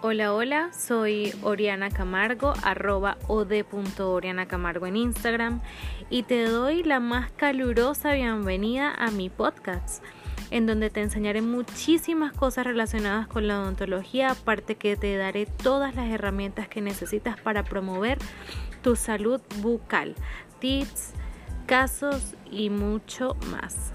Hola, hola, soy Oriana Camargo, arroba od.oriana Camargo en Instagram y te doy la más calurosa bienvenida a mi podcast, en donde te enseñaré muchísimas cosas relacionadas con la odontología, aparte que te daré todas las herramientas que necesitas para promover tu salud bucal, tips, casos y mucho más.